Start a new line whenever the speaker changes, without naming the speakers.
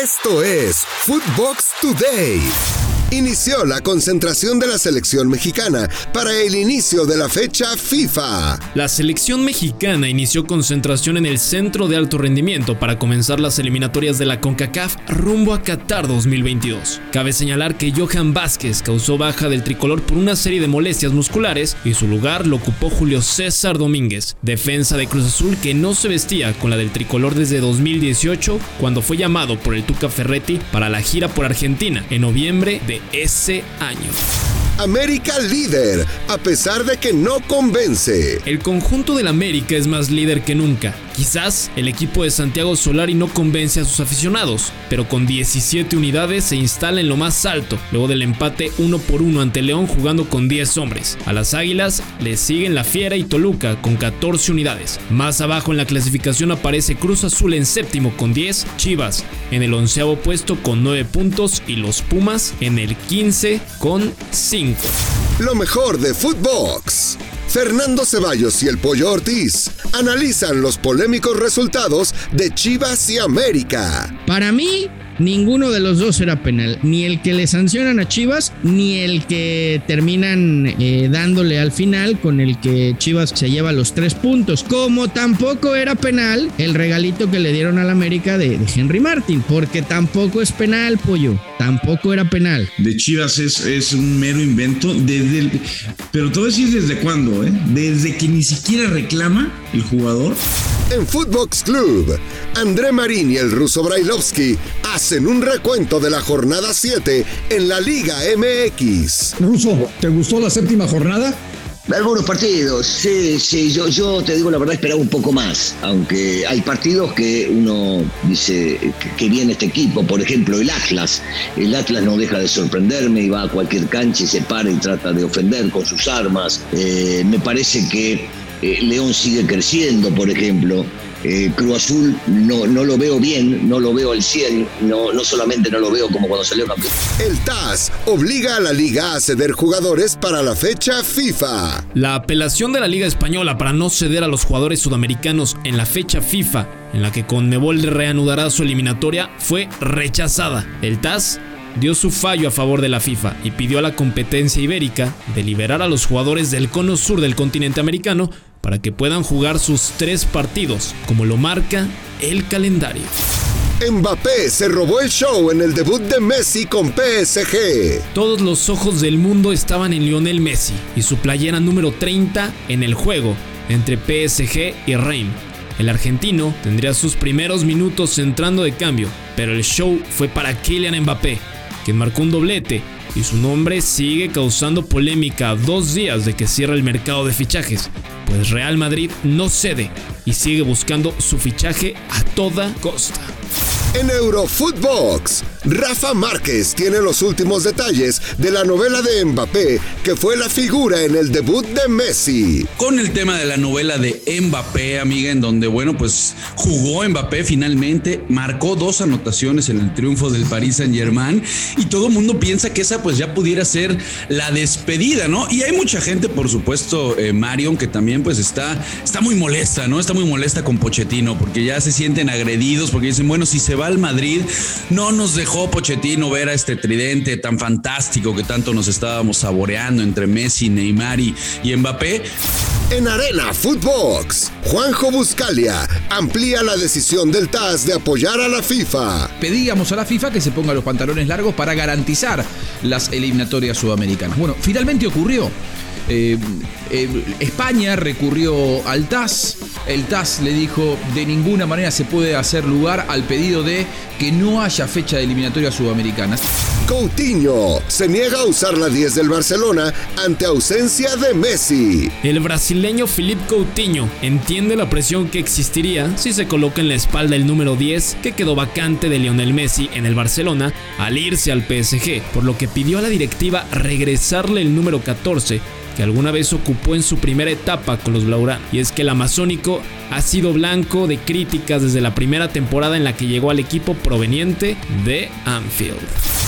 Esto es Footbox Today. Inició la concentración de la selección mexicana para el inicio de la fecha FIFA.
La selección mexicana inició concentración en el centro de alto rendimiento para comenzar las eliminatorias de la CONCACAF rumbo a Qatar 2022. Cabe señalar que Johan Vázquez causó baja del tricolor por una serie de molestias musculares y su lugar lo ocupó Julio César Domínguez, defensa de Cruz Azul que no se vestía con la del tricolor desde 2018 cuando fue llamado por el Tuca Ferretti para la gira por Argentina en noviembre de ese año.
América líder, a pesar de que no convence.
El conjunto del América es más líder que nunca. Quizás el equipo de Santiago Solari no convence a sus aficionados, pero con 17 unidades se instala en lo más alto, luego del empate 1 por 1 ante León jugando con 10 hombres. A las Águilas le siguen La Fiera y Toluca con 14 unidades. Más abajo en la clasificación aparece Cruz Azul en séptimo con 10, Chivas en el onceavo puesto con 9 puntos y los Pumas en el 15 con 5.
Lo mejor de Footbox. Fernando Ceballos y el Pollo Ortiz analizan los polémicos resultados de Chivas y América.
Para mí, ninguno de los dos era penal. Ni el que le sancionan a Chivas, ni el que terminan eh, dándole al final con el que Chivas se lleva los tres puntos. Como tampoco era penal el regalito que le dieron al América de, Henry Martin, porque tampoco es penal, pollo. Tampoco era penal.
De Chivas es, es un mero invento. Desde pero todo decir desde cuándo, ¿eh? Desde que ni siquiera reclama el jugador.
En Footbox Club, André Marín y el ruso Brailovsky hacen un recuento de la jornada 7 en la Liga MX.
Ruso, ¿te gustó la séptima jornada?
Algunos partidos, sí, sí, yo, yo te digo la verdad, esperaba un poco más, aunque hay partidos que uno dice que, viene este equipo, por ejemplo el Atlas, el Atlas no deja de sorprenderme y va a cualquier cancha y se para y trata de ofender con sus armas, eh, me parece que eh, León sigue creciendo, por ejemplo. Eh, Cruz Azul no, no lo veo bien, no lo veo al 100, no, no solamente no lo veo como cuando salió campeón.
El TAS obliga a la liga a ceder jugadores para la fecha FIFA.
La apelación de la Liga Española para no ceder a los jugadores sudamericanos en la fecha FIFA, en la que Conmebol reanudará su eliminatoria, fue rechazada. El TAS dio su fallo a favor de la FIFA y pidió a la competencia ibérica de liberar a los jugadores del cono sur del continente americano para que puedan jugar sus tres partidos, como lo marca el calendario.
Mbappé se robó el show en el debut de Messi con PSG.
Todos los ojos del mundo estaban en Lionel Messi y su playera número 30 en el juego entre PSG y Reim. El argentino tendría sus primeros minutos entrando de cambio, pero el show fue para Kylian Mbappé, quien marcó un doblete y su nombre sigue causando polémica dos días de que cierra el mercado de fichajes pues Real Madrid no cede y sigue buscando su fichaje a toda costa.
En Eurofootbox, Rafa Márquez tiene los últimos detalles de la novela de Mbappé, que fue la figura en el debut de Messi.
Con el tema de la novela de Mbappé, amiga, en donde, bueno, pues jugó Mbappé finalmente, marcó dos anotaciones en el triunfo del Paris Saint Germain y todo el mundo piensa que esa pues ya pudiera ser la despedida, ¿no? Y hay mucha gente, por supuesto, eh, Marion, que también pues está, está muy molesta, ¿no? Está muy molesta con Pochettino porque ya se sienten agredidos, porque dicen, bueno, si se va al Madrid, no nos dejó Pochettino ver a este tridente tan fantástico que tanto nos estábamos saboreando entre Messi, Neymar y, Mbappé.
En Arena Footbox, Juanjo Buscalia amplía la decisión del TAS de apoyar a la FIFA.
Pedíamos a la FIFA que se ponga los pantalones largos para garantizar las eliminatorias sudamericanas. Bueno, finalmente ocurrió. Eh, eh, España recurrió al TAS. El TAS le dijo de ninguna manera se puede hacer lugar al pedido de que no haya fecha de eliminatoria sudamericana.
Coutinho se niega a usar la 10 del Barcelona ante ausencia de Messi.
El brasileño Philippe Coutinho entiende la presión que existiría si se coloca en la espalda el número 10 que quedó vacante de Lionel Messi en el Barcelona al irse al PSG, por lo que pidió a la directiva regresarle el número 14 que alguna vez ocupó en su primera etapa con los Blaugrana. Y es que el amazónico ha sido blanco de críticas desde la primera temporada en la que llegó al equipo proveniente de Anfield.